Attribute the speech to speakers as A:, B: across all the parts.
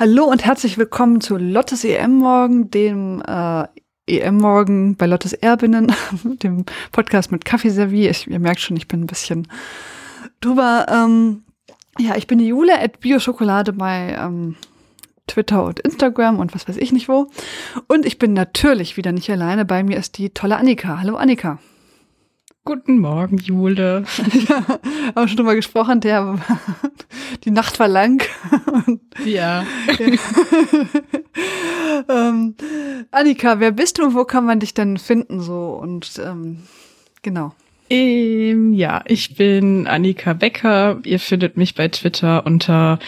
A: Hallo und herzlich willkommen zu Lottes EM-Morgen, dem äh, EM-Morgen bei Lottes Erbinnen, dem Podcast mit Kaffeeservie. Ich, ihr merkt schon, ich bin ein bisschen drüber. Ähm, ja, ich bin die Jule at Bioschokolade bei ähm, Twitter und Instagram und was weiß ich nicht wo. Und ich bin natürlich wieder nicht alleine. Bei mir ist die tolle Annika. Hallo Annika.
B: Guten Morgen, Jule.
A: ja, haben schon drüber gesprochen, der, die Nacht war lang.
B: ja.
A: ähm, Annika, wer bist du und wo kann man dich denn finden so und ähm, genau.
B: Ähm, ja, ich bin Annika Becker. Ihr findet mich bei Twitter unter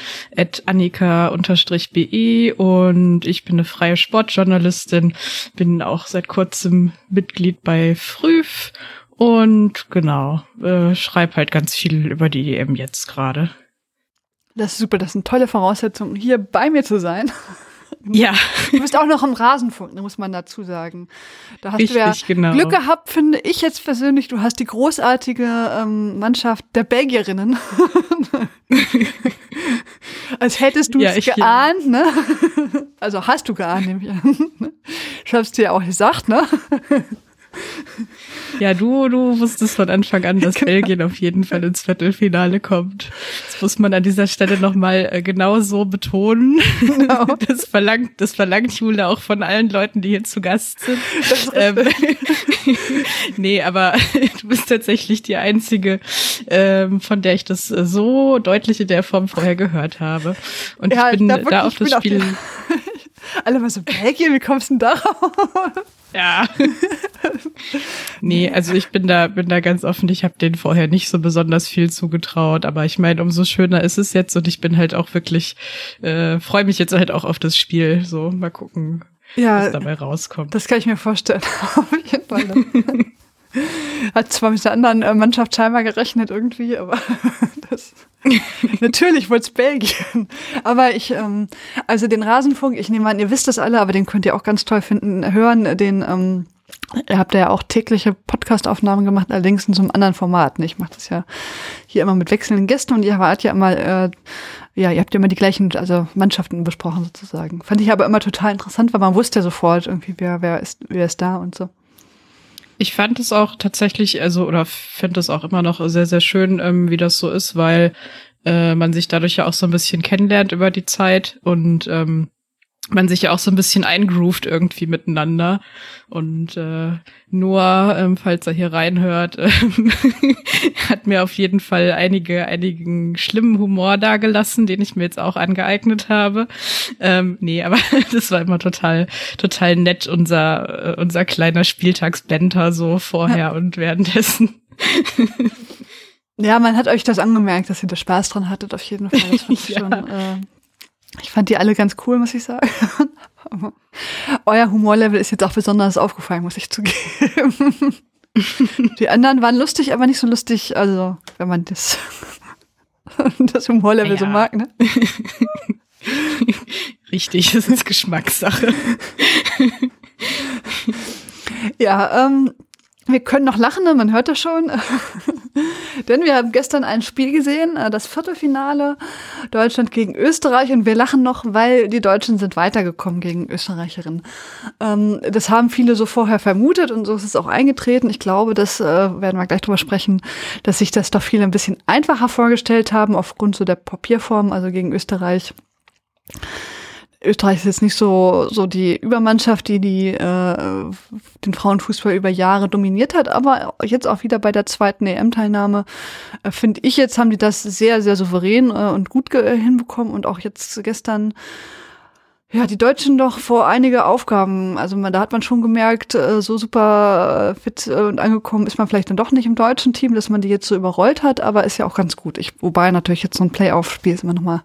B: annika-be und ich bin eine freie Sportjournalistin, bin auch seit kurzem Mitglied bei Früf und genau, äh, schreib halt ganz viel über die EM jetzt gerade.
A: Das ist super, das sind tolle Voraussetzungen, hier bei mir zu sein.
B: Ja.
A: Du bist auch noch im Rasenfunk, muss man dazu sagen. Da hast
B: Richtig,
A: du ja
B: genau.
A: Glück gehabt, finde ich jetzt persönlich. Du hast die großartige ähm, Mannschaft der Belgierinnen. Als hättest du
B: Ja,
A: es geahnt, ne? Also hast du geahnt, nehme ich an. Ich hab's dir ja auch gesagt, ne?
B: Ja, du, du wusstest von Anfang an, dass Belgien auf jeden Fall ins Viertelfinale kommt. Das muss man an dieser Stelle nochmal äh, genau so betonen.
A: Genau.
B: Das verlangt, das verlangt Jule auch von allen Leuten, die hier zu Gast sind. Ähm, nee, aber du bist tatsächlich die einzige, ähm, von der ich das äh, so deutlich in der Form vorher gehört habe. Und
A: Ja,
B: ich bin
A: da
B: da,
A: wirklich,
B: auf
A: ich
B: das
A: auf
B: Spiel.
A: Alle mal so, Belgien, wie kommst du denn darauf?
B: Ja. nee, also ich bin da, bin da ganz offen. Ich habe denen vorher nicht so besonders viel zugetraut, aber ich meine, umso schöner ist es jetzt und ich bin halt auch wirklich, äh, freue mich jetzt halt auch auf das Spiel. So, mal gucken, was
A: Ja,
B: dabei rauskommt.
A: das kann ich mir vorstellen. Auf jeden Fall. Hat zwar mit der anderen äh, Mannschaft scheinbar gerechnet irgendwie, aber das natürlich wurde es Belgien. Aber ich, ähm, also den Rasenfunk, ich nehme an, ihr wisst das alle, aber den könnt ihr auch ganz toll finden, hören. Den, ähm, ihr habt ja auch tägliche Podcast-Aufnahmen gemacht, allerdings in so einem anderen Format. Ne? Ich mache das ja hier immer mit wechselnden Gästen und ihr wart ja immer, äh, ja, ihr habt ja immer die gleichen, also Mannschaften besprochen sozusagen. Fand ich aber immer total interessant, weil man wusste ja sofort irgendwie, wer, wer ist, wer ist da und so.
B: Ich fand es auch tatsächlich, also oder finde es auch immer noch sehr, sehr schön, ähm, wie das so ist, weil äh, man sich dadurch ja auch so ein bisschen kennenlernt über die Zeit und ähm, man sich ja auch so ein bisschen eingroovt irgendwie miteinander. Und äh, Noah, ähm, falls er hier reinhört, ähm, hat mir auf jeden Fall einige, einigen schlimmen Humor dagelassen, den ich mir jetzt auch angeeignet habe. Ähm, nee, aber das war immer total, total nett, unser, äh, unser kleiner Spieltagsbenter so vorher und währenddessen.
A: Ja, man hat euch das angemerkt, dass ihr da Spaß dran hattet, auf jeden Fall. Das fand ich,
B: Ja.
A: schon, äh, ich fand die alle ganz cool, muss ich sagen. Euer Humorlevel ist jetzt auch besonders aufgefallen, muss ich zugeben. Die anderen waren lustig, aber nicht so lustig, also wenn man das, das Humorlevel so
B: Ja.
A: mag, ne?
B: Richtig, das ist Geschmackssache.
A: Ja, ähm, wir können noch lachen, ne? man hört das schon. Denn wir haben gestern ein Spiel gesehen, äh, das Viertelfinale Deutschland gegen Österreich und wir lachen noch, weil die Deutschen sind weitergekommen gegen Österreicherinnen. Ähm, das haben viele so vorher vermutet und so ist es auch eingetreten. Ich glaube, das äh, werden wir gleich drüber sprechen, dass sich das doch viele ein bisschen einfacher vorgestellt haben aufgrund so der Papierform, also gegen Österreich. Österreich ist jetzt nicht so, so die Übermannschaft, die, die äh, den Frauenfußball über Jahre dominiert hat, aber jetzt auch wieder bei der zweiten EM-Teilnahme, äh, finde ich jetzt, haben die das sehr, sehr souverän äh, und gut ge- hinbekommen und auch jetzt gestern, ja, die Deutschen doch vor einige Aufgaben, also man, da hat man schon gemerkt, äh, so super äh, fit äh, und angekommen ist man vielleicht dann doch nicht im deutschen Team, dass man die jetzt so überrollt hat, aber ist ja auch ganz gut. Ich, wobei natürlich jetzt so ein Playoff-Spiel ist immer noch mal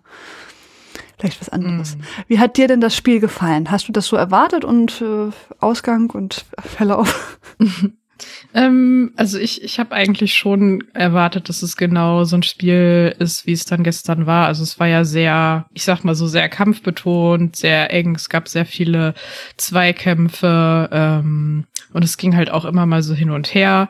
A: vielleicht was anderes. Wie hat dir denn das Spiel gefallen? Hast du das so erwartet und äh, Ausgang und Verlauf?
B: Ähm, also ich, ich habe eigentlich schon erwartet, dass es genau so ein Spiel ist, wie es dann gestern war. Also es war ja sehr, ich sag mal so sehr kampfbetont, sehr eng. Es gab sehr viele Zweikämpfe ähm, und es ging halt auch immer mal so hin und her.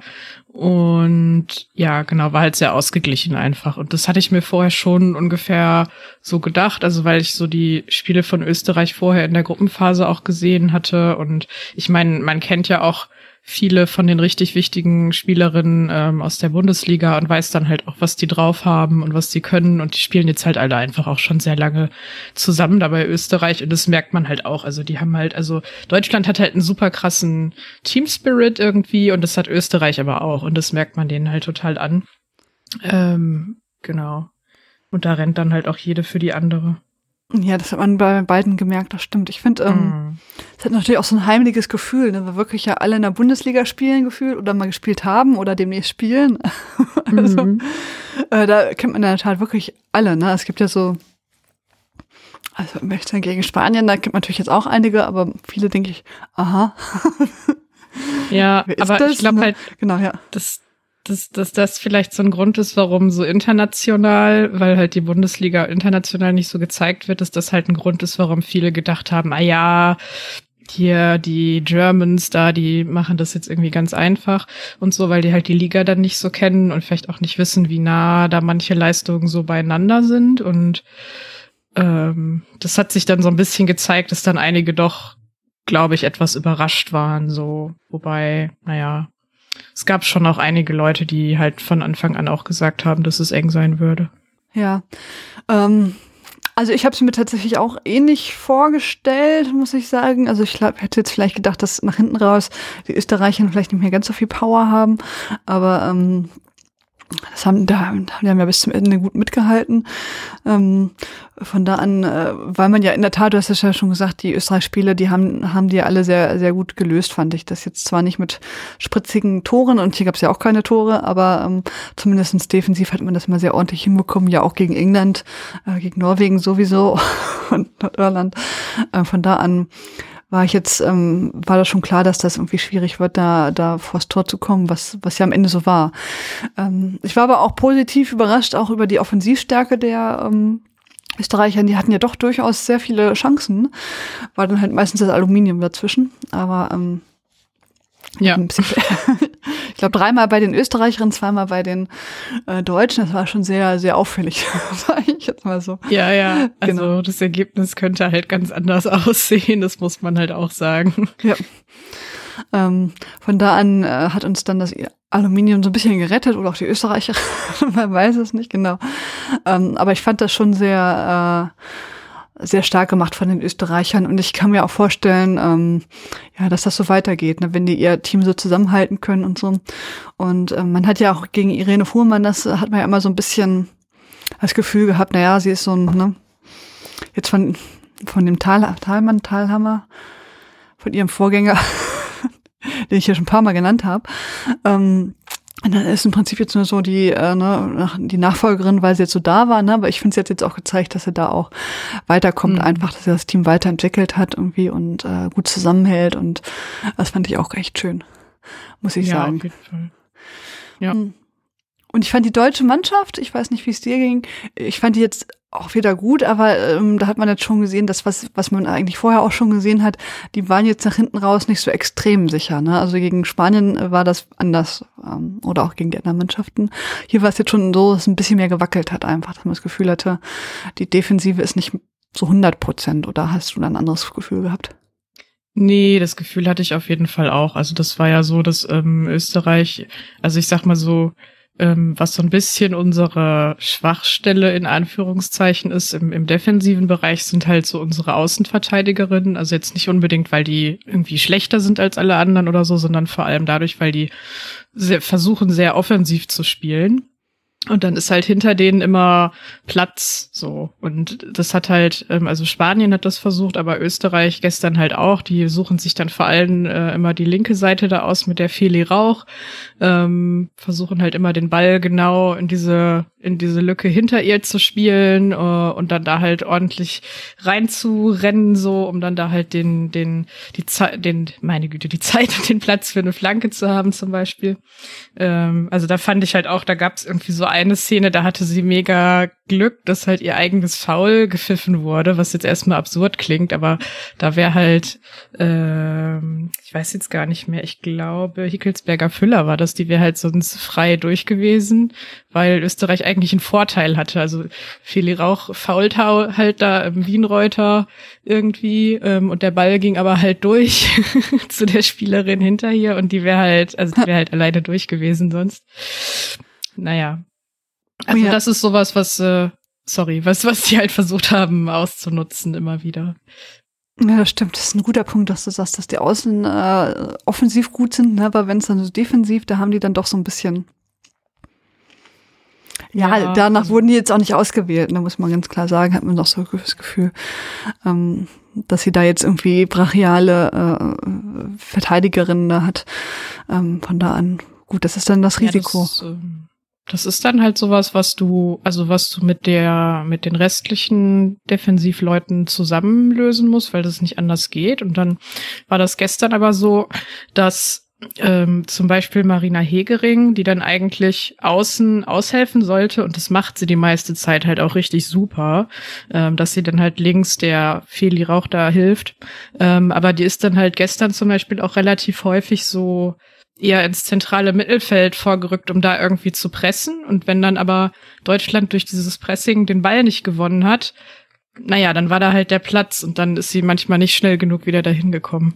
B: Und ja, genau, war halt sehr ausgeglichen einfach. Und das hatte ich mir vorher schon ungefähr so gedacht, also weil ich so die Spiele von Österreich vorher in der Gruppenphase auch gesehen hatte. Und ich meine, man kennt ja auch viele von den richtig wichtigen Spielerinnen ähm, aus der Bundesliga und weiß dann halt auch, was die drauf haben und was sie können. Und die spielen jetzt halt alle einfach auch schon sehr lange zusammen dabei Österreich. Und das merkt man halt auch. Also die haben halt, also Deutschland hat halt einen super krassen Team Spirit irgendwie und das hat Österreich aber auch. Und das merkt man denen halt total an. Ähm, genau. Und da rennt dann halt auch jede für die andere.
A: Ja, das hat man bei beiden gemerkt, das stimmt. Ich finde, ähm, mm. es hat natürlich auch so ein heimliches Gefühl, ne, weil wirklich ja alle in der Bundesliga spielen gefühlt oder mal gespielt haben oder demnächst spielen. also, mm. äh, da kennt man in der Tat wirklich alle. Ne? Es gibt ja so, also Mächte gegen Spanien, da kennt man natürlich jetzt auch einige, aber viele denke ich, aha.
B: ja, aber das? ich glaube ne? halt, genau, ja. Das, dass, dass das vielleicht so ein Grund ist, warum so international, weil halt die Bundesliga international nicht so gezeigt wird, dass das halt ein Grund ist, warum viele gedacht haben, ah ja, hier die Germans da, die machen das jetzt irgendwie ganz einfach und so, weil die halt die Liga dann nicht so kennen und vielleicht auch nicht wissen, wie nah da manche Leistungen so beieinander sind. Und ähm, das hat sich dann so ein bisschen gezeigt, dass dann einige doch, glaube ich, etwas überrascht waren. So, wobei, naja, es gab schon auch einige Leute, die halt von Anfang an auch gesagt haben, dass es eng sein würde.
A: Ja. Ähm, also ich habe es mir tatsächlich auch ähnlich vorgestellt, muss ich sagen. Also ich glaub, hätte jetzt vielleicht gedacht, dass nach hinten raus die Österreicher vielleicht nicht mehr ganz so viel Power haben. Aber ähm, das haben, da, die haben ja bis zum Ende gut mitgehalten. Ähm, von da an, äh, weil man ja in der Tat, du hast es ja schon gesagt, die Österreich-Spiele, die haben, haben die alle sehr, sehr gut gelöst, fand ich. Das jetzt zwar nicht mit spritzigen Toren und hier gab es ja auch keine Tore, aber ähm, zumindest defensiv hat man das mal sehr ordentlich hinbekommen, ja auch gegen England, äh, gegen Norwegen sowieso und Nordirland. Äh, von da an war ich jetzt, ähm, war das schon klar, dass das irgendwie schwierig wird, da, da vors Tor zu kommen, was, was ja am Ende so war. Ähm, ich war aber auch positiv überrascht, auch über die Offensivstärke der ähm, Österreicher. Die hatten ja doch durchaus sehr viele Chancen. War dann halt meistens das Aluminium dazwischen. Aber ähm, ja. Ich glaube, dreimal bei den Österreicherinnen, zweimal bei den äh, Deutschen. Das war schon sehr, sehr auffällig, sage ich jetzt mal so.
B: Ja, ja. Also genau. das Ergebnis könnte halt ganz anders aussehen, das muss man halt auch sagen.
A: Ja. Ähm, von da an äh, hat uns dann das Aluminium so ein bisschen gerettet oder auch die Österreicher, man weiß es nicht genau. Ähm, aber ich fand das schon sehr äh, sehr stark gemacht von den Österreichern und ich kann mir auch vorstellen, ähm, ja, dass das so weitergeht, ne, wenn die ihr Team so zusammenhalten können und so. Und ähm, man hat ja auch gegen Irene Fuhrmann, das hat man ja immer so ein bisschen das Gefühl gehabt, na ja, sie ist so ein, ne, jetzt von von dem Tal, Talmann, Talhammer, von ihrem Vorgänger, den ich ja schon ein paar Mal genannt habe, ähm, und dann ist im Prinzip jetzt nur so die, äh, ne, die Nachfolgerin, weil sie jetzt so da war, ne? aber ich finde es jetzt, jetzt auch gezeigt, dass sie da auch weiterkommt, mhm. einfach, dass sie das Team weiterentwickelt hat irgendwie und äh, gut zusammenhält und das fand ich auch echt schön, muss ich ja, sagen. Auf jeden Fall. Ja. Hm. Und ich fand die deutsche Mannschaft, ich weiß nicht, wie es dir ging, ich fand die jetzt auch wieder gut, aber ähm, da hat man jetzt schon gesehen, dass was, was man eigentlich vorher auch schon gesehen hat, die waren jetzt nach hinten raus nicht so extrem sicher. Ne? Also gegen Spanien äh, war das anders ähm, oder auch gegen die anderen Mannschaften. Hier war es jetzt schon so, dass es ein bisschen mehr gewackelt hat einfach, dass man das Gefühl hatte, die Defensive ist nicht so 100 Prozent oder hast du da ein anderes Gefühl gehabt?
B: Nee, das Gefühl hatte ich auf jeden Fall auch. Also das war ja so, dass ähm, Österreich, also ich sag mal so, ähm, was so ein bisschen unsere Schwachstelle in Anführungszeichen ist im, im defensiven Bereich, sind halt so unsere Außenverteidigerinnen. Also jetzt nicht unbedingt, weil die irgendwie schlechter sind als alle anderen oder so, sondern vor allem dadurch, weil die sehr, versuchen, sehr offensiv zu spielen. Und dann ist halt hinter denen immer Platz so. Und das hat halt, ähm, also Spanien hat das versucht, aber Österreich gestern halt auch. Die suchen sich dann vor allem äh, immer die linke Seite da aus mit der Feli Rauch. Ähm, versuchen halt immer den Ball genau in diese in diese Lücke hinter ihr zu spielen äh, und dann da halt ordentlich reinzurennen, so, um dann da halt den, den, die Zeit, den, meine Güte, die Zeit und den Platz für eine Flanke zu haben, zum Beispiel. Ähm, also da fand ich halt auch, da gab es irgendwie so eine Szene, da hatte sie mega Glück, dass halt ihr eigenes Foul gepfiffen wurde, was jetzt erstmal absurd klingt, aber da wäre halt, ähm, ich weiß jetzt gar nicht mehr, ich glaube, Hickelsberger Füller war das, die wäre halt sonst frei durch gewesen, weil Österreich eigentlich einen Vorteil hatte. Also Feli Rauch fault halt da im Wienreuter irgendwie ähm, und der Ball ging aber halt durch zu der Spielerin hinter hier und die wäre halt, also die wäre halt alleine durch gewesen sonst. Naja, also oh ja. das ist sowas, was, äh, sorry, was, was die halt versucht haben auszunutzen immer wieder.
A: Ja, das stimmt. Das ist ein guter Punkt, dass du sagst, dass die Außen äh, offensiv gut sind, ne? aber wenn es dann so defensiv, da haben die dann doch so ein bisschen. Ja, ja danach also wurden die jetzt auch nicht ausgewählt, da ne? muss man ganz klar sagen, hat man doch so das Gefühl, ähm, dass sie da jetzt irgendwie brachiale äh, Verteidigerinnen hat. Ähm, von da an, gut, das ist dann das Risiko. Ja, das, ähm
B: das ist dann halt sowas, was du, also was du mit der, mit den restlichen Defensivleuten zusammenlösen musst, weil das nicht anders geht. Und dann war das gestern aber so, dass ähm, zum Beispiel Marina Hegering, die dann eigentlich außen aushelfen sollte, und das macht sie die meiste Zeit halt auch richtig super, ähm, dass sie dann halt links der Feli Rauch da hilft. Ähm, aber die ist dann halt gestern zum Beispiel auch relativ häufig so eher ins zentrale Mittelfeld vorgerückt, um da irgendwie zu pressen. Und wenn dann aber Deutschland durch dieses Pressing den Ball nicht gewonnen hat, naja, dann war da halt der Platz und dann ist sie manchmal nicht schnell genug wieder dahin gekommen.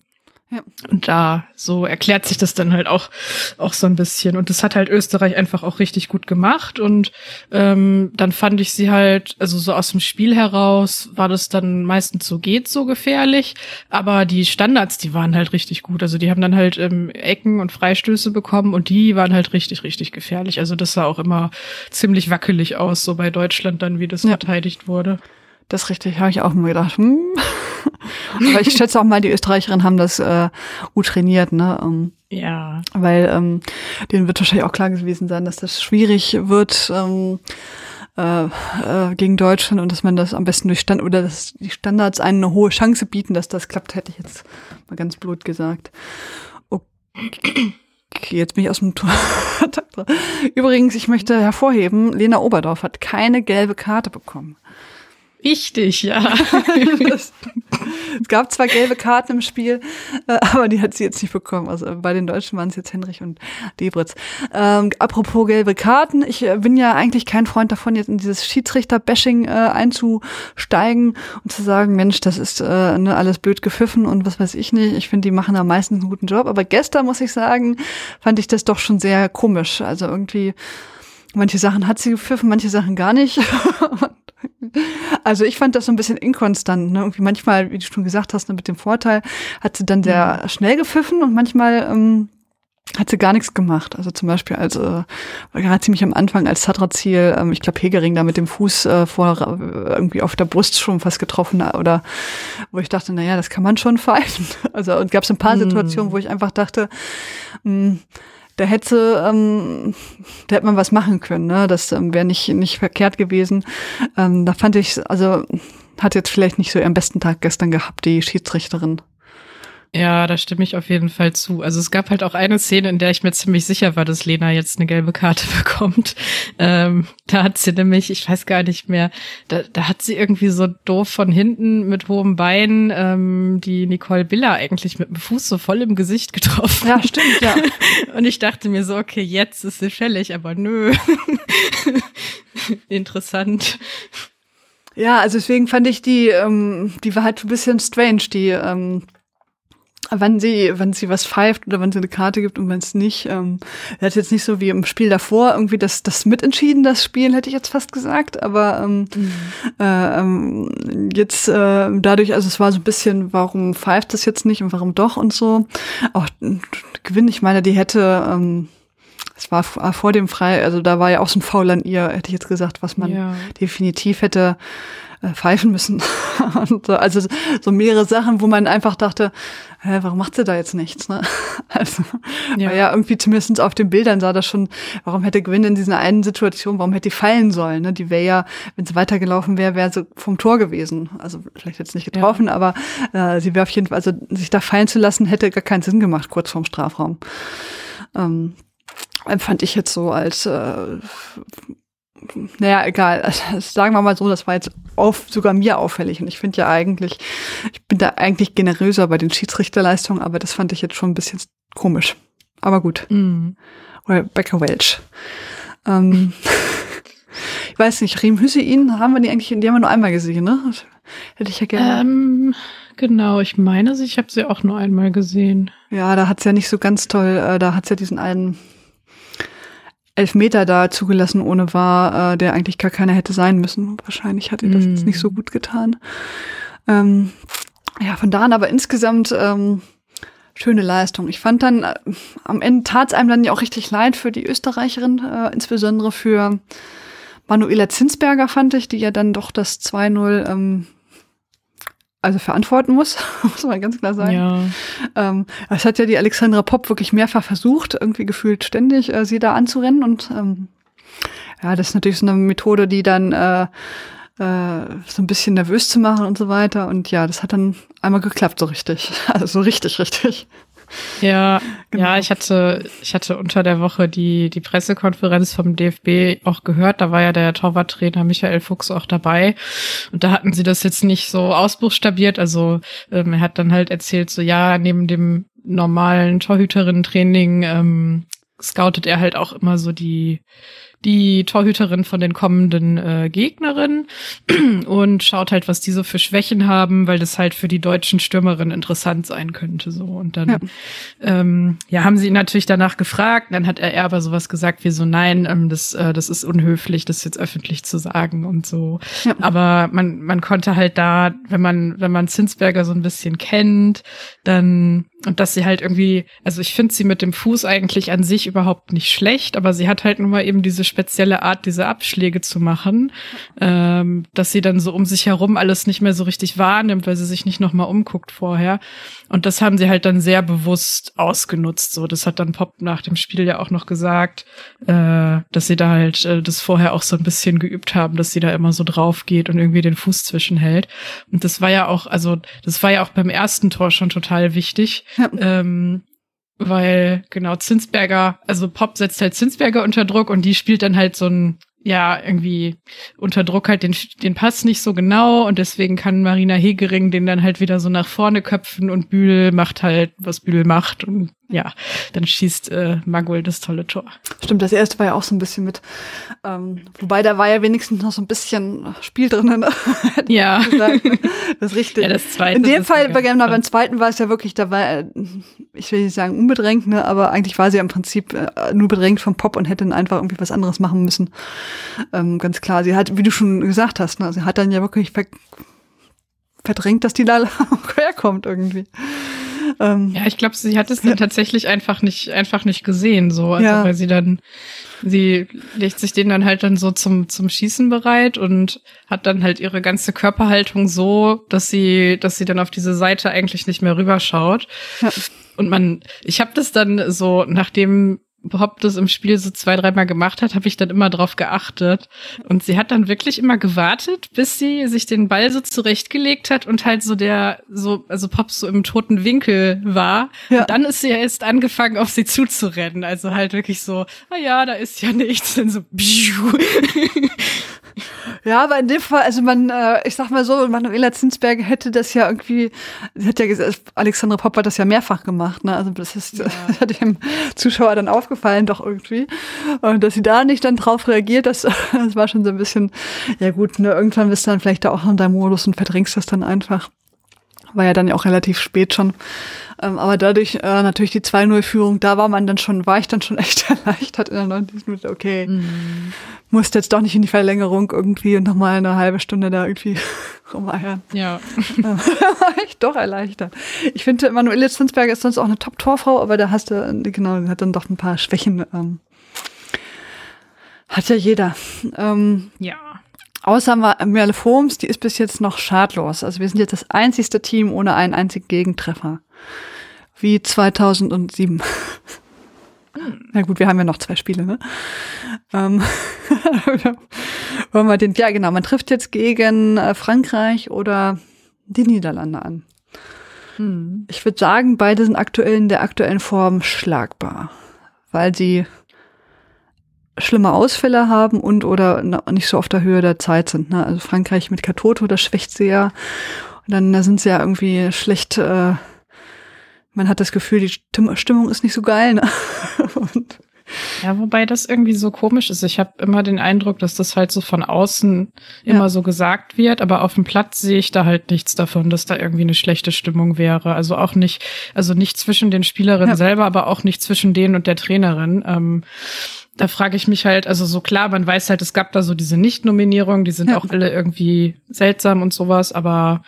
B: Ja. Und da, so erklärt sich das dann halt auch, auch so ein bisschen. Und das hat halt Österreich einfach auch richtig gut gemacht. Und ähm, dann fand ich sie halt, also so aus dem Spiel heraus war das dann meistens so geht so gefährlich. Aber die Standards, die waren halt richtig gut. Also die haben dann halt ähm, Ecken und Freistöße bekommen und die waren halt richtig, richtig gefährlich. Also das sah auch immer ziemlich wackelig aus, so bei Deutschland dann, wie das ja. verteidigt wurde.
A: Das ist richtig, habe ich auch mal gedacht. Hm. Aber ich schätze auch mal, die Österreicherinnen haben das äh, gut trainiert, ne? Um,
B: ähm, ja.
A: Weil ähm, denen wird wahrscheinlich auch klar gewesen sein, dass das schwierig wird ähm, äh, äh, gegen Deutschland und dass man das am besten durch Stand oder dass die Standards einen eine hohe Chance bieten, dass das klappt, hätte ich jetzt mal ganz blut gesagt. Okay. Jetzt bin ich aus dem Tor. Übrigens, ich möchte hervorheben, Lena Oberdorf hat keine gelbe Karte bekommen.
B: Wichtig, ja.
A: es gab zwar gelbe Karten im Spiel, äh, aber die hat sie jetzt nicht bekommen. Also bei den Deutschen waren es jetzt Henrich und Debritz. Ähm, apropos gelbe Karten, ich äh, bin ja eigentlich kein Freund davon, jetzt in dieses Schiedsrichter-Bashing äh, einzusteigen und zu sagen, Mensch, das ist äh, ne, alles blöd gepfiffen und was weiß ich nicht. Ich finde, die machen da meistens einen guten Job. Aber gestern, muss ich sagen, fand ich das doch schon sehr komisch. Also irgendwie manche Sachen hat sie gepfiffen, manche Sachen gar nicht. Also ich fand das so ein bisschen inkonstant. Ne? Irgendwie manchmal, wie du schon gesagt hast, ne, mit dem Vorteil, hat sie dann sehr mhm. schnell gepfiffen und manchmal ähm, hat sie gar nichts gemacht. Also zum Beispiel als äh, gerade ziemlich am Anfang als Zadra-Ziel, ähm, ich glaube Hegering da mit dem Fuß äh, vor äh, irgendwie auf der Brust schon fast getroffen oder wo ich dachte, naja, das kann man schon pfeifen. Also und gab es ein paar mhm. Situationen, wo ich einfach dachte, mh, mm, da hätte, ähm, da hätte man was machen können. Ne? Das ähm, wäre nicht, nicht verkehrt gewesen. Ähm, da fand ich, also hat jetzt vielleicht nicht so ihren besten Tag gestern gehabt, die Schiedsrichterin.
B: Ja, da stimme ich auf jeden Fall zu. Also es gab halt auch eine Szene, in der ich mir ziemlich sicher war, dass Lena jetzt eine gelbe Karte bekommt. Ähm, da hat sie nämlich, ich weiß gar nicht mehr, da, da hat sie irgendwie so doof von hinten mit hohem Bein ähm, die Nicole Biller eigentlich mit dem Fuß so voll im Gesicht getroffen.
A: Ja, stimmt, ja.
B: Und ich dachte mir so, okay, jetzt ist sie fällig, aber nö. Interessant.
A: Ja, also deswegen fand ich die, ähm, die war halt ein bisschen strange, die ähm, wann sie, wann sie was pfeift oder wann sie eine Karte gibt und wann es nicht. Ähm, er hat jetzt nicht so wie im Spiel davor irgendwie das, das mitentschieden, das Spiel, hätte ich jetzt fast gesagt. Aber ähm, mhm. äh, ähm, jetzt äh, dadurch, also es war so ein bisschen, warum pfeift das jetzt nicht und warum doch und so. Auch Gewinn, ich meine, die hätte ähm, es war vor dem Frei, also da war ja auch so ein Foul an ihr, hätte ich jetzt gesagt, was man ja. definitiv hätte äh, pfeifen müssen. und so, also so mehrere Sachen, wo man einfach dachte, hä, warum macht sie da jetzt nichts? Ne? Also, ja. ja, irgendwie zumindest auf den Bildern sah das schon, warum hätte Gwyn in dieser einen Situation, warum hätte die fallen sollen? Ne? Die wäre ja, wenn sie weitergelaufen wäre, wäre sie vom Tor gewesen. Also vielleicht jetzt nicht getroffen, ja. aber äh, sie wäre auf jeden Fall, also sich da fallen zu lassen, hätte gar keinen Sinn gemacht, kurz vorm Strafraum. Ähm, fand ich jetzt so als äh, naja, egal. Also, sagen wir mal so, das war jetzt auf, sogar mir auffällig. Und ich finde ja eigentlich, ich bin da eigentlich generöser bei den Schiedsrichterleistungen, aber das fand ich jetzt schon ein bisschen komisch. Aber gut.
B: Mhm.
A: Oder Becker Welch. Ähm, ich weiß nicht, Riem Hüseyin haben wir die eigentlich, die haben wir nur einmal gesehen, ne? Hätte ich ja gerne.
B: Ähm, genau, ich meine, ich habe sie auch nur einmal gesehen.
A: Ja, da hat's ja nicht so ganz toll, äh, da hat's ja diesen einen Elfmeter da zugelassen ohne war, äh, der eigentlich gar keiner hätte sein müssen. Wahrscheinlich hat ihr das jetzt nicht so gut getan. Ähm, ja, von da an aber insgesamt ähm, schöne Leistung. Ich fand dann, äh, am Ende tat's einem dann ja auch richtig leid für die Österreicherin, äh, insbesondere für Manuela Zinsberger fand ich, die ja dann doch das 2-0 ähm, also verantworten muss, muss man ganz klar sagen.
B: Ja.
A: Ähm, es hat ja die Alexandra Popp wirklich mehrfach versucht, irgendwie gefühlt ständig äh, sie da anzurennen und ähm, ja, das ist natürlich so eine Methode, die dann äh, äh, so ein bisschen nervös zu machen und so weiter. Und ja, das hat dann einmal geklappt, so richtig. Also so richtig, richtig.
B: Ja,
A: Genau.
B: ja, ich hatte, ich hatte unter der Woche die, die Pressekonferenz vom DFB auch gehört. Da war ja der Torwarttrainer Michael Fuchs auch dabei. Und da hatten sie das jetzt nicht so ausbuchstabiert. Also ähm, er hat dann halt erzählt, so ja, neben dem normalen Torhüterinnen-Training ähm, scoutet er halt auch immer so die die Torhüterin von den kommenden äh, Gegnerinnen und schaut halt, was die so für Schwächen haben, weil das halt für die deutschen Stürmerinnen interessant sein könnte. So und dann
A: Ja.
B: ähm, ja haben sie ihn natürlich danach gefragt. Dann hat er aber sowas gesagt wie so nein, ähm, das äh, das ist unhöflich, das jetzt öffentlich zu sagen und so.
A: Ja.
B: Aber man man konnte halt da, wenn man wenn man Zinsberger so ein bisschen kennt, dann und dass sie halt irgendwie, also ich finde sie mit dem Fuß eigentlich an sich überhaupt nicht schlecht, aber sie hat halt nun mal eben diese spezielle Art, diese Abschläge zu machen, ähm, dass sie dann so um sich herum alles nicht mehr so richtig wahrnimmt, weil sie sich nicht nochmal umguckt vorher. Und das haben sie halt dann sehr bewusst ausgenutzt. So, das hat dann Pop nach dem Spiel ja auch noch gesagt, äh, dass sie da halt äh, das vorher auch so ein bisschen geübt haben, dass sie da immer so drauf geht und irgendwie den Fuß zwischenhält. Und das war ja auch, also das war ja auch beim ersten Tor schon total wichtig.
A: Ja.
B: Ähm, weil genau Zinsberger, also Pop setzt halt Zinsberger unter Druck und die spielt dann halt so ein, ja, irgendwie unter Druck halt den, den Pass nicht so genau und deswegen kann Marina Hegering den dann halt wieder so nach vorne köpfen und Bühl macht halt, was Bühl macht und ja, dann schießt äh, Magul das tolle Tor.
A: Stimmt, das erste war ja auch so ein bisschen mit. Ähm, wobei da war ja wenigstens noch so ein bisschen Spiel drin. Ne? Hätte ich
B: Ja.
A: gesagt. Das ist richtig.
B: Ja, das zweite
A: In dem Fall, bei,
B: ganz
A: beim zweiten war es ja wirklich, da war, äh, ich will nicht sagen unbedrängt, ne, aber eigentlich war sie ja im Prinzip äh, nur bedrängt vom Pop und hätte dann einfach irgendwie was anderes machen müssen. Ähm, ganz klar. Sie hat, wie du schon gesagt hast, ne, sie hat dann ja wirklich ver verdrängt, dass die da herkommt irgendwie. Ähm,
B: Ja, ich glaube, sie hat es dann tatsächlich einfach nicht, einfach nicht gesehen, so. Also,
A: Ja.
B: weil sie dann, sie legt sich den dann halt dann so zum, zum Schießen bereit und hat dann halt ihre ganze Körperhaltung so, dass sie, dass sie dann auf diese Seite eigentlich nicht mehr rüberschaut.
A: Ja.
B: Und man, ich habe das dann so, nachdem Bob das im Spiel so zwei, dreimal gemacht hat, habe ich dann immer drauf geachtet. Und sie hat dann wirklich immer gewartet, bis sie sich den Ball so zurechtgelegt hat und halt so der, so, also Pop so im toten Winkel war.
A: Ja.
B: Und dann ist sie ja erst angefangen, auf sie zuzurennen. Also halt wirklich so, ah ja, da ist ja nichts. Dann so,
A: Ja, aber in dem Fall, also man, äh, ich sag mal so, Manuela Zinsberger hätte das ja irgendwie, sie hat ja gesagt, Alexandra Popp hat das ja mehrfach gemacht, ne? Also das ist das hat dem Zuschauer dann aufgefallen, doch irgendwie. Und dass sie da nicht dann drauf reagiert, das, das war schon so ein bisschen, ja gut, ne, irgendwann bist du dann vielleicht da auch in deinem Modus und verdrängst das dann einfach. War ja dann ja auch relativ spät schon. Ähm, aber dadurch äh, natürlich die 2-0-Führung, da war man dann schon, war ich dann schon echt erleichtert in der 90. Minute. Okay, musste jetzt doch nicht in die Verlängerung irgendwie und nochmal eine halbe Stunde da irgendwie rumeiern.
B: ja.
A: war ich doch erleichtert. Ich finde, Manuele Zinsberger ist sonst auch eine Top-Torfrau, aber da hast du, genau, hat dann doch ein paar Schwächen. Ähm, hat ja jeder. Ähm,
B: Ja.
A: Außer Merle Foams, die ist bis jetzt noch schadlos. Also wir sind jetzt das einzigste Team ohne einen einzigen Gegentreffer. Wie 2007. Na gut, wir haben ja noch zwei Spiele, ne? Ähm, wollen wir den, ja genau, man trifft jetzt gegen äh, Frankreich oder die Niederlande an.
B: Hm.
A: Ich würde sagen, beide sind aktuell in der aktuellen Form schlagbar, weil sie schlimme Ausfälle haben und oder nicht so auf der Höhe der Zeit sind. Ne? Also Frankreich mit Katoto, das schwächt sie ja. Und dann da sind sie ja irgendwie schlecht, äh, man hat das Gefühl, die Stimmung ist nicht so geil. Ne?
B: ja, wobei das irgendwie so komisch ist. Ich habe immer den Eindruck, dass das halt so von außen ja. immer so gesagt wird, aber auf dem Platz sehe ich da halt nichts davon, dass da irgendwie eine schlechte Stimmung wäre. Also auch nicht, also nicht zwischen den Spielerinnen ja. selber, aber auch nicht zwischen denen und der Trainerin. Ähm, da frage ich mich halt, also so klar, man weiß halt, es gab da so diese Nicht-Nominierungen, die sind ja. auch alle irgendwie seltsam und sowas, aber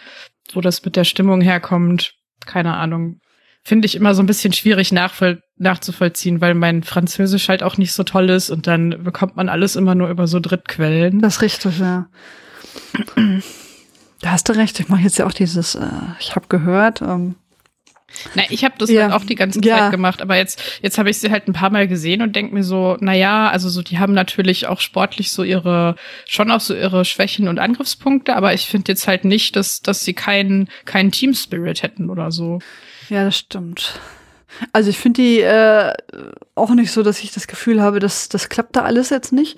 B: wo das mit der Stimmung herkommt, keine Ahnung finde ich immer so ein bisschen schwierig nachzuvollziehen, weil mein Französisch halt auch nicht so toll ist und dann bekommt man alles immer nur über so Drittquellen.
A: Das ist richtig, ja. Da hast du recht. Ich mache jetzt ja auch dieses, äh, ich habe gehört, ähm,
B: na, ich habe das ja. halt auch die ganze Zeit ja. gemacht, aber jetzt jetzt habe ich sie halt ein paar Mal gesehen und denk mir so, na ja, also so die haben natürlich auch sportlich so ihre schon auch so ihre Schwächen und Angriffspunkte, aber ich finde jetzt halt nicht, dass dass sie keinen keinen Team Spirit hätten oder so.
A: Ja, das stimmt. Also ich finde die äh, auch nicht so, dass ich das Gefühl habe, dass das klappt da alles jetzt nicht.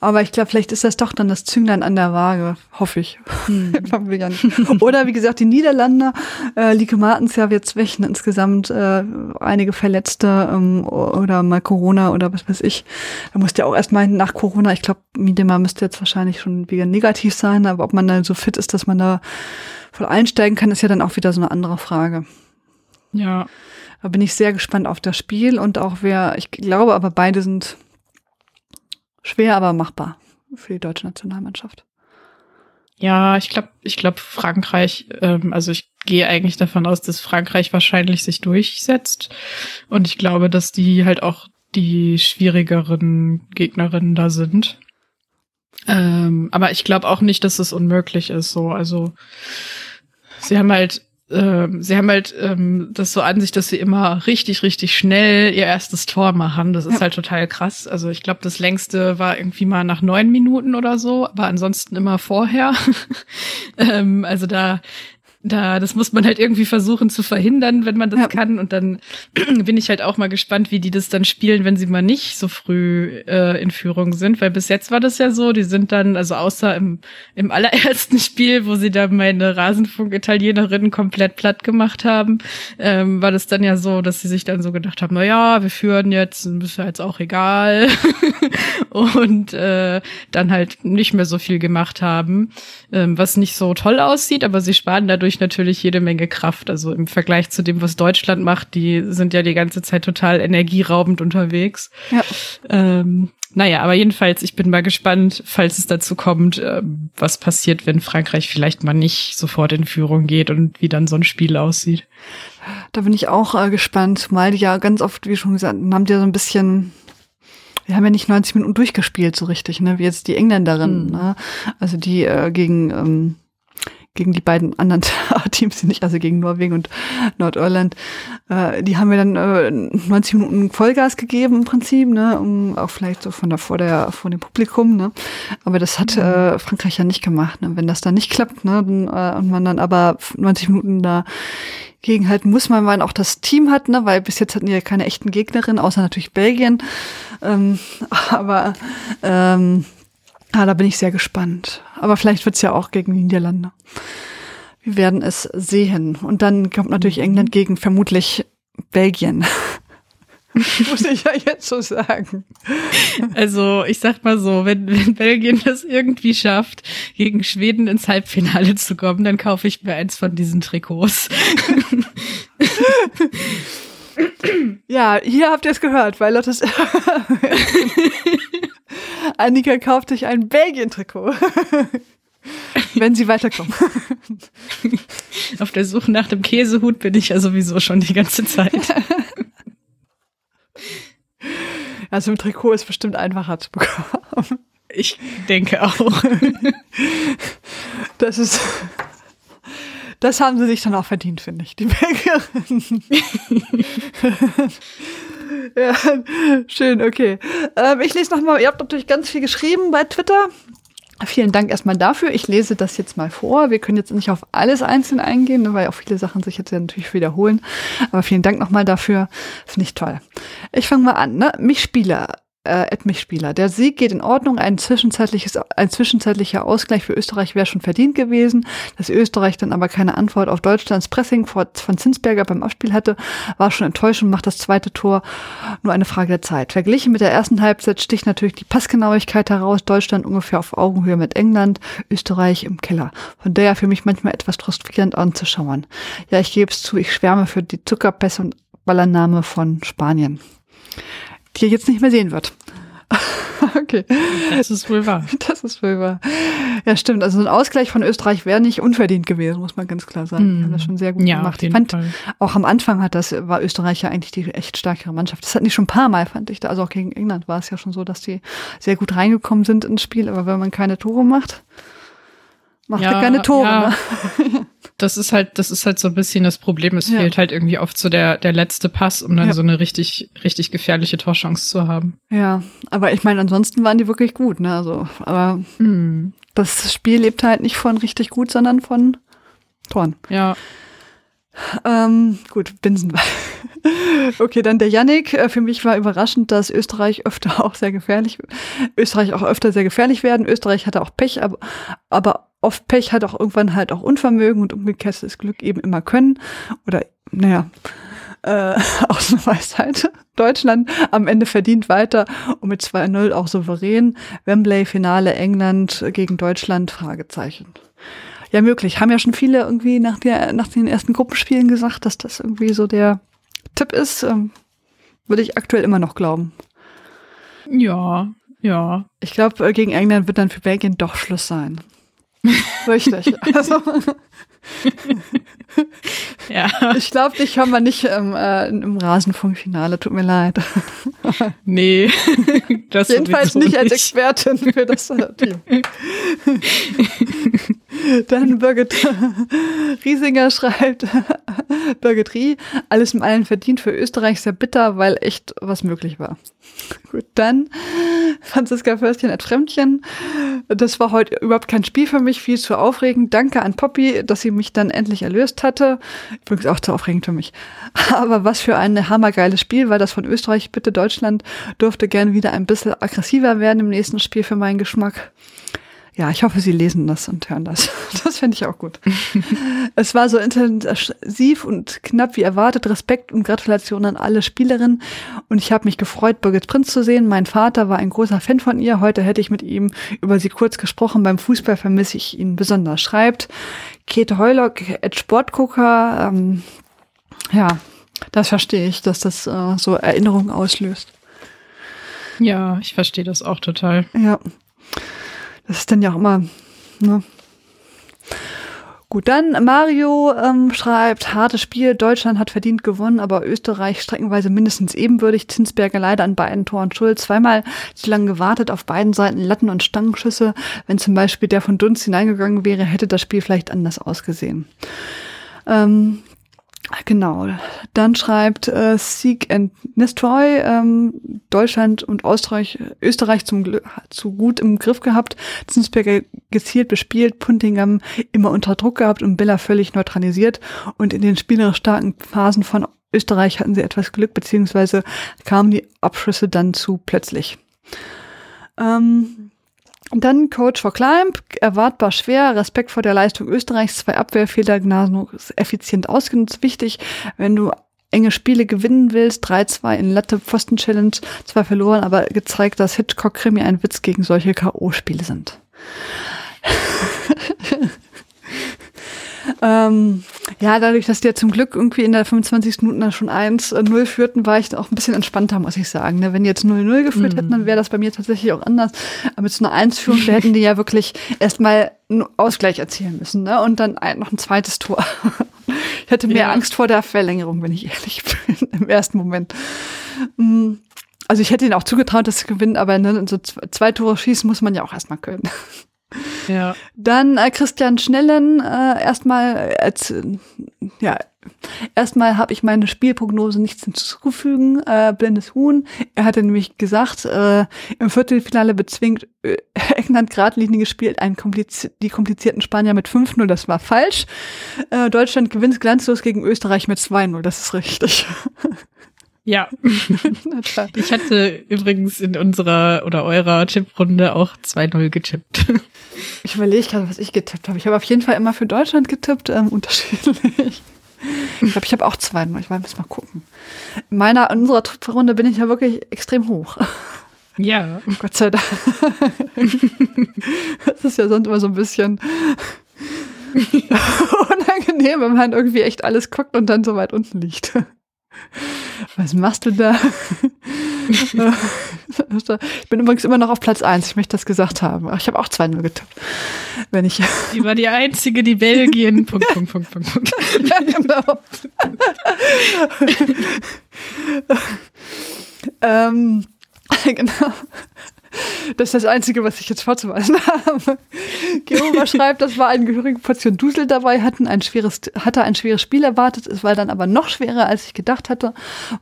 A: Aber ich glaube, vielleicht ist das doch dann das Zünglein an der Waage, hoffe ich. Hm. Oder wie gesagt, die Niederlande, äh, Lieke Martens ja wird schwächen insgesamt äh, einige Verletzte ähm, oder mal Corona oder was weiß ich. Da musste ja auch erstmal nach Corona, ich glaube, Miedema müsste jetzt wahrscheinlich schon wieder negativ sein, aber ob man dann so fit ist, dass man da voll einsteigen kann, ist ja dann auch wieder so eine andere Frage.
B: Ja.
A: Da bin ich sehr gespannt auf das Spiel und auch wer, ich glaube aber beide sind schwer, aber machbar für die deutsche Nationalmannschaft.
B: Ja, ich glaube, ich glaube Frankreich, ähm, also ich gehe eigentlich davon aus, dass Frankreich wahrscheinlich sich durchsetzt. Und ich glaube, dass die halt auch die schwierigeren Gegnerinnen da sind. Ähm, aber ich glaube auch nicht, dass es unmöglich ist. So, also sie haben halt ähm, sie haben halt ähm, das so an sich, dass sie immer richtig, richtig schnell ihr erstes Tor machen. Das ist ja. halt total krass. Also ich glaube, das längste war irgendwie mal nach neun Minuten oder so, aber ansonsten immer vorher. ähm, also da da, das muss man halt irgendwie versuchen zu verhindern, wenn man das ja. kann. Und dann bin ich halt auch mal gespannt, wie die das dann spielen, wenn sie mal nicht so früh äh, in Führung sind. Weil bis jetzt war das ja so, die sind dann, also außer im, im allerersten Spiel, wo sie da meine Rasenfunk-Italienerinnen komplett platt gemacht haben, ähm, war das dann ja so, dass sie sich dann so gedacht haben, na ja, wir führen jetzt, ist ja jetzt auch egal. und äh, dann halt nicht mehr so viel gemacht haben, ähm, was nicht so toll aussieht, aber sie sparen dadurch dadurch natürlich jede Menge Kraft. Also im Vergleich zu dem, was Deutschland macht, die sind ja die ganze Zeit total energieraubend unterwegs. Ja. Ähm, naja, aber jedenfalls, ich bin mal gespannt, falls es dazu kommt, äh, was passiert, wenn Frankreich vielleicht mal nicht sofort in Führung geht und wie dann so ein Spiel aussieht.
A: Da bin ich auch äh, gespannt, weil die ja ganz oft, wie schon gesagt, haben die ja so ein bisschen wir haben ja nicht 90 Minuten durchgespielt so richtig, ne, wie jetzt die Engländerin, mhm. ne? Also die äh, gegen ähm, gegen die beiden anderen Teams, nicht, also gegen Norwegen und Nordirland, äh, die haben wir dann äh, 90 Minuten Vollgas gegeben im Prinzip, ne, um auch vielleicht so von der vor der vor dem Publikum, ne. Aber das hat äh, Frankreich ja nicht gemacht. Ne? Wenn das dann nicht klappt, ne, dann, äh, und man dann aber 90 Minuten da gegenhalten muss, man weil auch das Team hat, ne, weil bis jetzt hatten die ja keine echten Gegnerinnen, außer natürlich Belgien. Ähm, aber ähm, Ah, da bin ich sehr gespannt. Aber vielleicht wird's ja auch gegen die Niederlande. Wir werden es sehen. Und dann kommt natürlich mhm. England gegen vermutlich Belgien. Muss ich ja jetzt so sagen.
B: Also, ich sag mal so, wenn, wenn Belgien das irgendwie schafft, gegen Schweden ins Halbfinale zu kommen, dann kaufe ich mir eins von diesen Trikots.
A: ja, hier habt ihr es gehört, weil Lottes Annika kauft sich ein Belgien-Trikot. Wenn sie weiterkommen.
B: Auf der Suche nach dem Käsehut bin ich ja sowieso schon die ganze Zeit.
A: Also im Trikot ist bestimmt einfacher zu bekommen.
B: Ich denke auch.
A: Das ist. Das haben sie sich dann auch verdient, finde ich, die Belgierin. ja, schön, okay. Ähm, ich lese nochmal, ihr habt natürlich ganz viel geschrieben bei Twitter. Vielen Dank erstmal dafür. Ich lese das jetzt mal vor. Wir können jetzt nicht auf alles einzeln eingehen, ne, weil auch viele Sachen sich jetzt ja natürlich wiederholen. Aber vielen Dank nochmal dafür. Finde ich toll. Ich fange mal an. Ne? Mich Spieler äh, Edmich-Spieler. Der Sieg geht in Ordnung. Ein, zwischenzeitliches, ein zwischenzeitlicher Ausgleich für Österreich wäre schon verdient gewesen. Dass Österreich dann aber keine Antwort auf Deutschlands Pressing von Zinsberger beim Abspiel hatte, war schon enttäuschend, macht das zweite Tor nur eine Frage der Zeit. Verglichen mit der ersten Halbzeit sticht natürlich die Passgenauigkeit heraus. Deutschland ungefähr auf Augenhöhe mit England, Österreich im Keller. Von daher für mich manchmal etwas frustrierend anzuschauen. Ja, ich gebe es zu, ich schwärme für die Zuckerpässe und Ballername von Spanien die er jetzt nicht mehr sehen wird.
B: okay. Das ist wohl wahr.
A: Das ist wohl wahr. Ja, stimmt. Also ein Ausgleich von Österreich wäre nicht unverdient gewesen, muss man ganz klar sagen. Die haben das schon sehr gut
B: ja,
A: gemacht. Ich fand, Fall. auch am Anfang hat das, war Österreich ja eigentlich die echt stärkere Mannschaft. Das hatten die schon ein paar Mal, fand ich. Also auch gegen England war es ja schon so, dass die sehr gut reingekommen sind ins Spiel. Aber wenn man keine Tore macht, macht ja, er keine Tore. Ja.
B: Ne? das ist halt, das ist halt so ein bisschen das Problem. Es ja. fehlt halt irgendwie oft so der, der letzte Pass, um dann ja. so eine richtig, richtig gefährliche Torchance zu haben.
A: Ja, aber ich meine, ansonsten waren die wirklich gut, ne? Also, aber mhm. das Spiel lebt halt nicht von richtig gut, sondern von Toren.
B: Ja.
A: Ähm, gut, Binsenwein. okay, dann der Yannick. Äh, für mich war überraschend, dass Österreich öfter auch sehr gefährlich, Österreich auch öfter sehr gefährlich werden. Österreich hatte auch Pech, aber, aber oft Pech hat auch irgendwann halt auch Unvermögen und umgekehrt ist Glück eben immer können. Oder, naja, äh, aus einer Weisheit. Deutschland am Ende verdient weiter und mit 2-0 auch souverän. Wembley Finale England gegen Deutschland Fragezeichen ja möglich. Haben ja schon viele irgendwie nach, der, nach den ersten Gruppenspielen gesagt, dass das irgendwie so der Tipp ist. Ähm, würde ich aktuell immer noch glauben.
B: Ja, ja.
A: Ich glaube, äh, gegen England wird dann für Belgien doch Schluss sein. Richtig. Also, ja. Ich glaube, dich hören wir nicht im, äh, im Rasenfunkfinale, tut mir leid.
B: nee.
A: Das Jedenfalls nicht als Expertin für das Team. Dann Birgit Riesinger schreibt, Birgit Rie, alles im Allen verdient für Österreich sehr bitter, weil echt was möglich war. Gut, dann Franziska Förstchen at Fremdchen. Das war heute überhaupt kein Spiel für mich, viel zu aufregend. Danke an Poppy, dass sie mich dann endlich erlöst hatte. Übrigens auch zu aufregend für mich. Aber was für ein hammergeiles Spiel war das von Österreich. Bitte Deutschland durfte gern wieder ein bisschen aggressiver werden im nächsten Spiel für meinen Geschmack. Ja, ich hoffe, Sie lesen das und hören das. Das fände ich auch gut. es war so intensiv und knapp wie erwartet. Respekt und Gratulation an alle Spielerinnen. Und ich habe mich gefreut, Birgit Prinz zu sehen. Mein Vater war ein großer Fan von ihr. Heute hätte ich mit ihm über sie kurz gesprochen. Beim Fußball vermisse ich ihn besonders. Schreibt Käthe Heulock, at Sportgucker. Ähm, ja, das verstehe ich, dass das äh, so Erinnerungen auslöst.
B: Ja, ich verstehe das auch total.
A: Ja. Das ist dann ja auch immer, ne? Gut, dann Mario ähm, schreibt, hartes Spiel, Deutschland hat verdient gewonnen, aber Österreich streckenweise mindestens ebenbürtig. Zinsberger leider an beiden Toren schuld. Zweimal zu lange gewartet, auf beiden Seiten Latten- und Stangenschüsse. Wenn zum Beispiel der von Dunst hineingegangen wäre, hätte das Spiel vielleicht anders ausgesehen. Ähm, Genau. Dann schreibt äh, Seek and Nestroy ähm, Deutschland und Österreich, Österreich zum zu gut im Griff gehabt, Zinsberger gezielt bespielt, Puntingham immer unter Druck gehabt und Billa völlig neutralisiert und in den spielerisch starken Phasen von Österreich hatten sie etwas Glück, beziehungsweise kamen die Abschüsse dann zu plötzlich. Ähm, dann Coach for Climb, erwartbar schwer, Respekt vor der Leistung Österreichs, zwei Abwehrfehler gnadenlos effizient ausgenutzt. Wichtig, wenn du enge Spiele gewinnen willst, 3-2 in Latte Pfosten Challenge, zwar verloren, aber gezeigt, dass Hitchcock Krimi ein Witz gegen solche K.O.-Spiele sind. Ähm, ja, dadurch, dass die ja zum Glück irgendwie in der 25. Minute schon 1-0 führten, war ich auch ein bisschen entspannter, muss ich sagen. Ne? Wenn die jetzt 0-0 geführt mhm. hätten, dann wäre das bei mir tatsächlich auch anders. Aber mit so einer 1-Führung hätten die ja wirklich erstmal einen Ausgleich erzielen müssen ne? und dann ein, noch ein zweites Tor. ich hätte mehr ja. Angst vor der Verlängerung, wenn ich ehrlich bin, im ersten Moment. Mhm. Also ich hätte ihnen auch zugetraut, dass sie gewinnen, aber ne, so zwei Tore schießen muss man ja auch erstmal können.
B: Ja.
A: Dann äh, Christian Schnellen, äh, erstmal äh, ja, erstmal habe ich meine Spielprognose nichts hinzuzufügen. Äh, blindes Huhn. Er hatte nämlich gesagt, äh, im Viertelfinale bezwingt äh, England geradlinie gespielt, einen kompliz die komplizierten Spanier mit 5-0. Das war falsch. Äh, Deutschland gewinnt glanzlos gegen Österreich mit 2-0. Das ist richtig.
B: Ja. ich hatte übrigens in unserer oder eurer Tipprunde auch 2-0 getippt.
A: Ich überlege gerade, was ich getippt habe. Ich habe auf jeden Fall immer für Deutschland getippt, ähm, unterschiedlich. Ich glaube, ich habe auch 2-0. Ich muss mal gucken. In meiner, in unserer Tipprunde bin ich ja wirklich extrem hoch.
B: Ja.
A: Gott sei Dank. Das ist ja sonst immer so ein bisschen unangenehm, wenn man irgendwie echt alles guckt und dann so weit unten liegt. Was machst du da? ich bin übrigens immer noch auf Platz 1, ich möchte das gesagt haben. Ich habe auch 2-0 getippt. Wenn ich
B: die war die einzige, die Belgien. Punkt, Punkt, Punkt, Punkt, Punkt. Ja, genau.
A: ähm, genau. Das ist das Einzige, was ich jetzt vorzuweisen habe. Geoma schreibt, das war eine gehörige Portion Dusel dabei, hatten ein schweres, hatte ein schweres Spiel erwartet, es war dann aber noch schwerer, als ich gedacht hatte.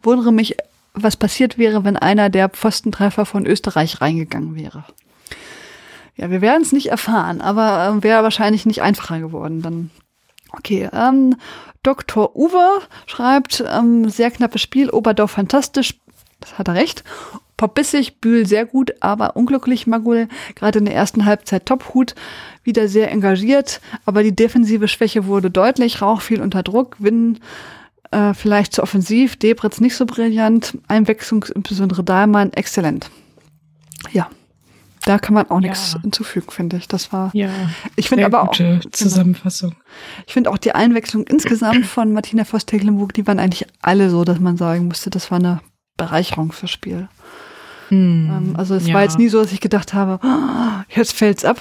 A: Wundere mich, was passiert wäre, wenn einer der Pfostentreffer von Österreich reingegangen wäre. Ja, wir werden es nicht erfahren, aber äh, wäre wahrscheinlich nicht einfacher geworden. Dann okay. Ähm, Dr. Uwe schreibt, ähm, sehr knappes Spiel, Oberdorf fantastisch. Das hat er recht. Popbissig, Bühl sehr gut, aber unglücklich Magul, gerade in der ersten Halbzeit Tophut, wieder sehr engagiert, aber die defensive Schwäche wurde deutlich, Rauch fiel unter Druck, Winn äh, vielleicht zu offensiv, Debritz nicht so brillant, Einwechslung, insbesondere Dahlmann, exzellent. Ja, da kann man auch nichts ja. hinzufügen, finde ich. Das war.
B: Ja.
A: Ich finde aber auch.
B: Genau. Zusammenfassung. Genau.
A: Ich finde auch die Einwechslung insgesamt von Martina Voss-Tecklenburg, die waren eigentlich alle so, dass man sagen musste, das war eine Bereicherung fürs Spiel. Hm, also es ja. war jetzt nie so, dass ich gedacht habe, oh, jetzt fällt's ab.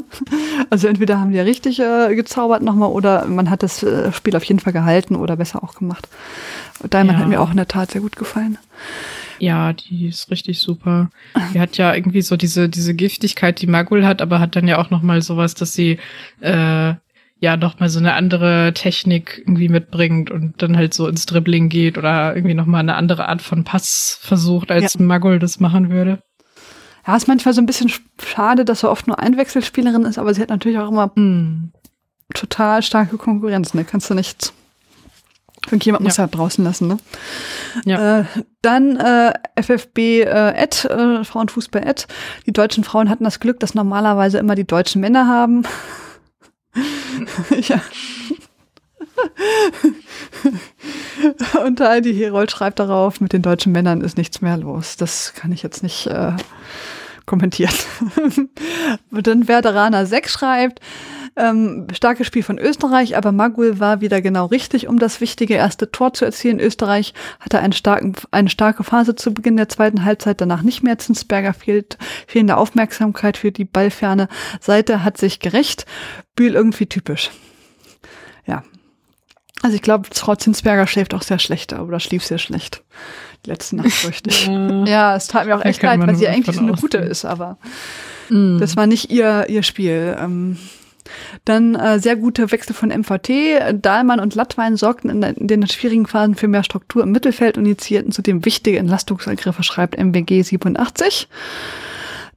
A: also entweder haben die ja richtig äh, gezaubert nochmal oder man hat das äh, Spiel auf jeden Fall gehalten oder besser auch gemacht. Diamond ja. hat mir auch in der Tat sehr gut gefallen.
B: Ja, die ist richtig super. Die hat ja irgendwie so diese diese Giftigkeit, die Magul hat, aber hat dann ja auch noch mal sowas, dass sie äh, ja noch mal so eine andere Technik irgendwie mitbringt und dann halt so ins Dribbling geht oder irgendwie noch mal eine andere Art von Pass versucht, als ja. Magul das machen würde.
A: Ja, ist manchmal so ein bisschen schade, dass er oft nur Einwechselspielerin ist, aber sie hat natürlich auch immer mm. total starke Konkurrenz, ne? Kannst du nicht Irgendjemand ja. muss ja draußen lassen, ne? Ja. Äh, dann äh, FFB äh, Ed, äh, Frauenfußball Ed. Die deutschen Frauen hatten das Glück, dass normalerweise immer die deutschen Männer haben. Ja. Und Heidi Herold schreibt darauf, mit den deutschen Männern ist nichts mehr los. Das kann ich jetzt nicht äh, kommentieren. Und dann Werderaner 6 schreibt, ähm, starkes Spiel von Österreich, aber Magul war wieder genau richtig, um das wichtige erste Tor zu erzielen. Österreich hatte einen starken, eine starke Phase zu Beginn der zweiten Halbzeit, danach nicht mehr. Zinsberger fehlt fehlende Aufmerksamkeit für die ballferne Seite hat sich gerecht. Bühl irgendwie typisch. Ja. Also ich glaube, Frau Zinsberger schläft auch sehr schlecht oder schlief sehr schlecht. Die letzte Nacht fürchte ich. Ja, ja, es tat mir auch echt leid, weil sie eigentlich so eine gute ist, aber mm. das war nicht ihr, ihr Spiel. Ähm, dann äh, sehr gute Wechsel von MVT. Dahlmann und Lattwein sorgten in, den schwierigen Phasen für mehr Struktur im Mittelfeld und initiierten zudem wichtige Entlastungsangriffe, schreibt MWG 87.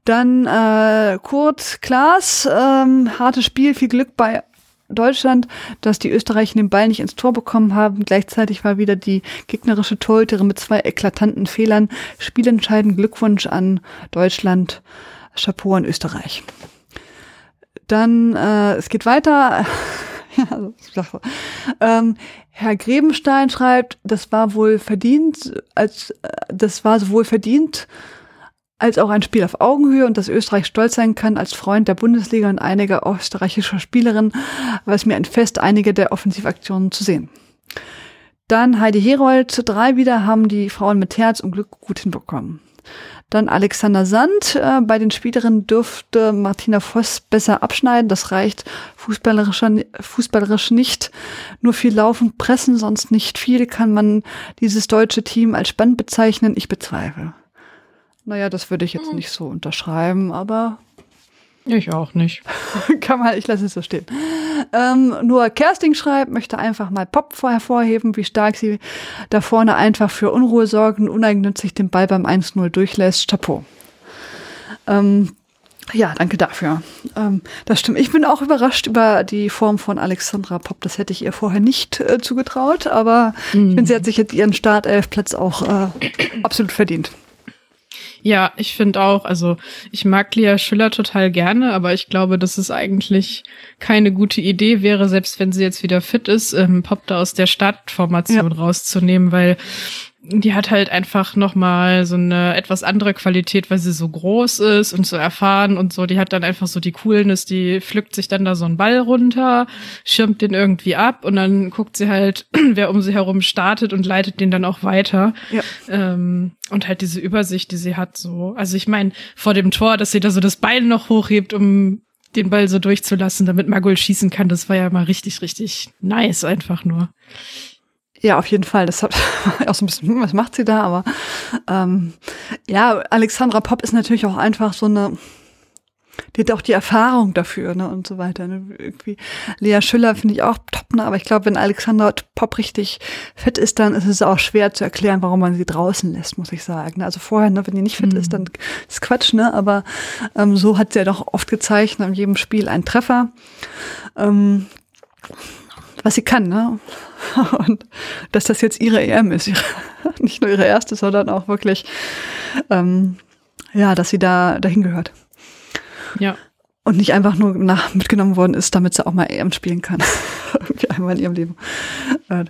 A: Dann äh, Kurt Klaas, ähm, hartes Spiel, viel Glück bei Deutschland, dass die Österreicher den Ball nicht ins Tor bekommen haben. Gleichzeitig war wieder die gegnerische Torhüterin mit zwei eklatanten Fehlern. Spielentscheidend Glückwunsch an Deutschland. Chapeau an Österreich. Dann, äh, es geht weiter. ja, also, ähm, Herr Grebenstein schreibt, das war wohl verdient, als äh, das war sowohl verdient als auch ein Spiel auf Augenhöhe und dass Österreich stolz sein kann als Freund der Bundesliga und einiger österreichischer Spielerinnen, war es mir ein Fest, einige der Offensivaktionen zu sehen. Dann Heidi Herold, drei wieder haben die Frauen mit Herz und Glück gut hinbekommen. Dann Alexander Sand. Äh, bei den Spielerinnen dürfte Martina Voss besser abschneiden. Das reicht fußballerisch, fußballerisch nicht. Nur viel laufen, pressen, sonst nicht viel. Kann man dieses deutsche Team als spannend bezeichnen? Ich bezweifle. Naja, das würde ich jetzt nicht so unterschreiben, aber
B: ich auch nicht.
A: Kann man, ich lasse es so stehen. Ähm, nur Kersting schreibt, möchte einfach mal Pop hervorheben, wie stark sie da vorne einfach für Unruhe sorgen, uneigennützig den Ball beim 1-0 durchlässt. Chapeau. Ähm, Ja, danke dafür. Ähm, das stimmt. Ich bin auch überrascht über die Form von Alexandra Popp. Das hätte ich ihr vorher nicht äh, zugetraut, aber mhm. ich finde, sie hat sich jetzt ihren Startelfplatz auch äh, absolut verdient.
B: Ja, ich finde auch, also ich mag Lia Schüller total gerne, aber ich glaube, dass es eigentlich keine gute Idee wäre, selbst wenn sie jetzt wieder fit ist, ähm, Pop da aus der Startformation ja. rauszunehmen, weil die hat halt einfach noch mal so eine etwas andere Qualität, weil sie so groß ist und so erfahren und so. Die hat dann einfach so die Coolness, die pflückt sich dann da so einen Ball runter, schirmt den irgendwie ab und dann guckt sie halt, wer um sie herum startet und leitet den dann auch weiter. Ja. Ähm, und halt diese Übersicht, die sie hat, so. Also ich meine, vor dem Tor, dass sie da so das Bein noch hochhebt, um den Ball so durchzulassen, damit Magul schießen kann, das war ja mal richtig, richtig nice einfach nur.
A: Ja, auf jeden Fall. Das hat auch so ein bisschen, hm, was macht sie da? Aber ähm, ja, Alexandra Popp ist natürlich auch einfach so eine, die hat auch die Erfahrung dafür, ne, und so weiter. Ne? Irgendwie Lea Schüller finde ich auch top, ne? Aber ich glaube, wenn Alexandra Popp richtig fit ist, dann ist es auch schwer zu erklären, warum man sie draußen lässt, muss ich sagen. Also vorher, ne, wenn die nicht fit mhm. ist, dann ist Quatsch, ne? Aber ähm, so hat sie ja doch oft gezeigt, ne, in jedem Spiel einen Treffer. Ähm, was sie kann, ne? Und dass das jetzt ihre EM ist, nicht nur ihre erste, sondern auch wirklich, ähm, ja, dass sie da dahin gehört.
B: Ja.
A: Und nicht einfach nur nach, mitgenommen worden ist, damit sie auch mal EM spielen kann. Irgendwie einmal in ihrem Leben. Äh,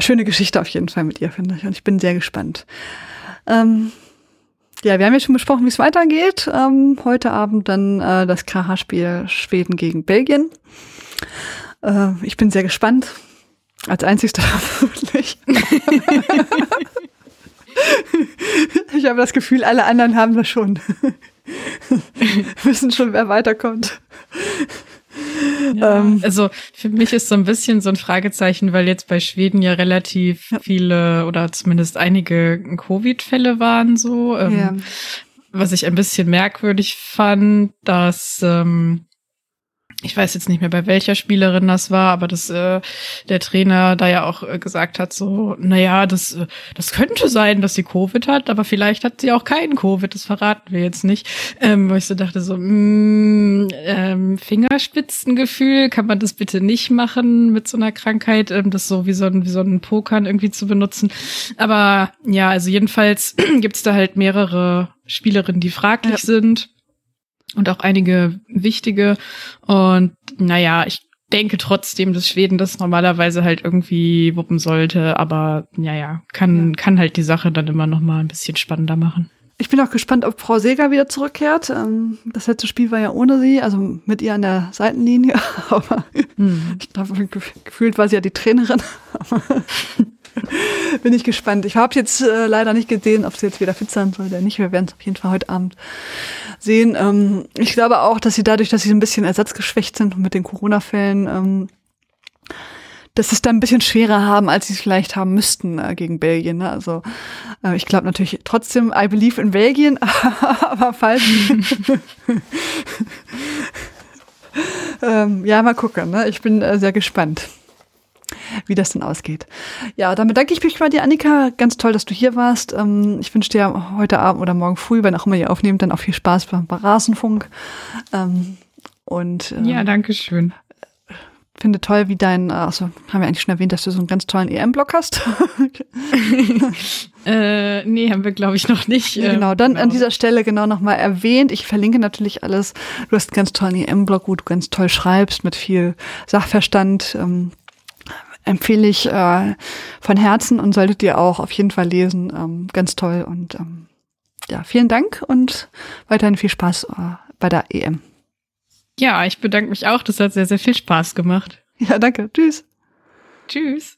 A: schöne Geschichte auf jeden Fall mit ihr, finde ich. Und ich bin sehr gespannt. Ähm, ja, wir haben ja schon besprochen, wie es weitergeht. Ähm, heute Abend dann äh, das KH-Spiel Schweden gegen Belgien. Äh, ich bin sehr gespannt. Als einzigster vermutlich. ich habe das Gefühl, alle anderen haben das schon. Wissen schon, wer weiterkommt.
B: Ja, ähm, also für mich ist so ein bisschen so ein Fragezeichen, weil jetzt bei Schweden ja relativ viele oder zumindest einige Covid-Fälle waren so. Ähm, ja. Was ich ein bisschen merkwürdig fand, dass ähm, ich weiß jetzt nicht mehr, bei welcher Spielerin das war, aber dass äh, der Trainer da ja auch äh, gesagt hat, so, naja, das, äh, das könnte sein, dass sie Covid hat, aber vielleicht hat sie auch keinen Covid, das verraten wir jetzt nicht. Ähm, wo ich so dachte, so, mh, mm, ähm, Fingerspitzengefühl, kann man das bitte nicht machen mit so einer Krankheit, ähm, das so wie so ein, wie so ein Pokern irgendwie zu benutzen. Aber ja, also jedenfalls gibt's da halt mehrere Spielerinnen, die fraglich ja. sind und auch einige wichtige. Und naja, ich denke trotzdem, dass Schweden das normalerweise halt irgendwie wuppen sollte, aber naja, kann, ja. kann halt die Sache dann immer noch mal ein bisschen spannender machen.
A: Ich bin auch gespannt, ob Frau Seger wieder zurückkehrt. Ähm, das letzte Spiel war ja ohne sie, also mit ihr an der Seitenlinie. Aber hm. ich glaube, gefühlt war sie ja die Trainerin. bin ich gespannt. Ich habe jetzt äh, leider nicht gesehen, ob sie jetzt wieder fit sein soll oder nicht. Wir werden es auf jeden Fall heute Abend sehen. Ähm, ich glaube auch, dass sie dadurch, dass sie ein bisschen ersatzgeschwächt sind mit den Corona-Fällen, ähm, dass sie es da ein bisschen schwerer haben, als sie es vielleicht haben müssten äh, gegen Belgien. Ne? Also äh, ich glaube natürlich trotzdem, I believe in Belgien, aber falls. ähm, ja, mal gucken. Ne? Ich bin äh, sehr gespannt wie das denn ausgeht. Ja, dann bedanke ich mich bei dir, Annika. Ganz toll, dass du hier warst. Ähm, ich wünsche dir heute Abend oder morgen früh, wenn auch immer ihr aufnehmt, dann auch viel Spaß beim Rasenfunk. Ähm, und
B: ähm, ja, danke schön.
A: Finde toll, wie dein, also haben wir eigentlich schon erwähnt, dass du so einen ganz tollen EM-Block hast.
B: äh, nee, haben wir, glaube ich, noch nicht.
A: Ja, genau, dann genau. an dieser Stelle genau nochmal erwähnt. Ich verlinke natürlich alles. Du hast einen ganz tollen EM-Block, wo du ganz toll schreibst, mit viel Sachverstand. Ähm, empfehle ich äh, von Herzen und solltet ihr auch auf jeden Fall lesen. Ähm, ganz toll und ähm, ja, vielen Dank und weiterhin viel Spaß äh, bei der EM.
B: Ja, ich bedanke mich auch. Das hat sehr, sehr viel Spaß gemacht.
A: Ja, danke. Tschüss.
B: Tschüss.